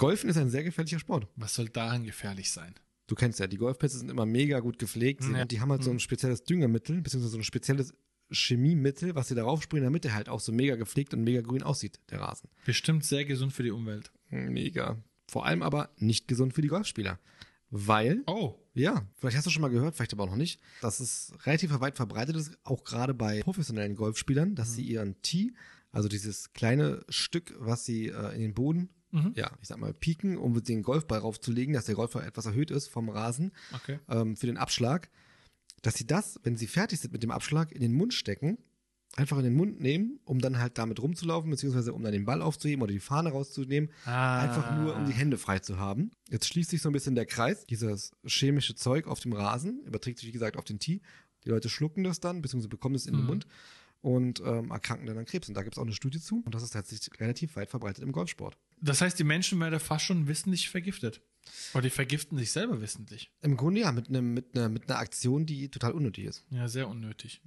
Golfen ist ein sehr gefährlicher Sport. Was soll daran gefährlich sein? Du kennst ja, die Golfplätze sind immer mega gut gepflegt. Ja. Die haben halt so ein spezielles Düngemittel, beziehungsweise so ein spezielles Chemiemittel, was sie darauf sprühen, damit der halt auch so mega gepflegt und mega grün aussieht, der Rasen. Bestimmt sehr gesund für die Umwelt. Mega. Vor allem aber nicht gesund für die Golfspieler. Weil, Oh. ja, vielleicht hast du schon mal gehört, vielleicht aber auch noch nicht, dass es relativ weit verbreitet ist, auch gerade bei professionellen Golfspielern, dass sie ihren Tee, also dieses kleine Stück, was sie äh, in den Boden, ja, ich sag mal, pieken, um den Golfball raufzulegen, dass der Golfer etwas erhöht ist vom Rasen, Okay. ähm, für den Abschlag, dass sie das, wenn sie fertig sind mit dem Abschlag, in den Mund stecken, einfach in den Mund nehmen, um dann halt damit rumzulaufen, beziehungsweise um dann den Ball aufzuheben oder die Fahne rauszunehmen, Ah. einfach nur, um die Hände frei zu haben. Jetzt schließt sich so ein bisschen der Kreis. Dieses chemische Zeug auf dem Rasen überträgt sich, wie gesagt, auf den Tee. Die Leute schlucken das dann, beziehungsweise bekommen es in den Mund und ähm, erkranken dann an Krebs. Und da gibt es auch eine Studie zu. Und das ist tatsächlich relativ weit verbreitet im Golfsport. Das heißt, die Menschen werden fast schon wissentlich vergiftet. Oder die vergiften sich selber wissentlich. Im Grunde ja, mit, einem, mit, einer, mit einer Aktion, die total unnötig ist. Ja, sehr unnötig.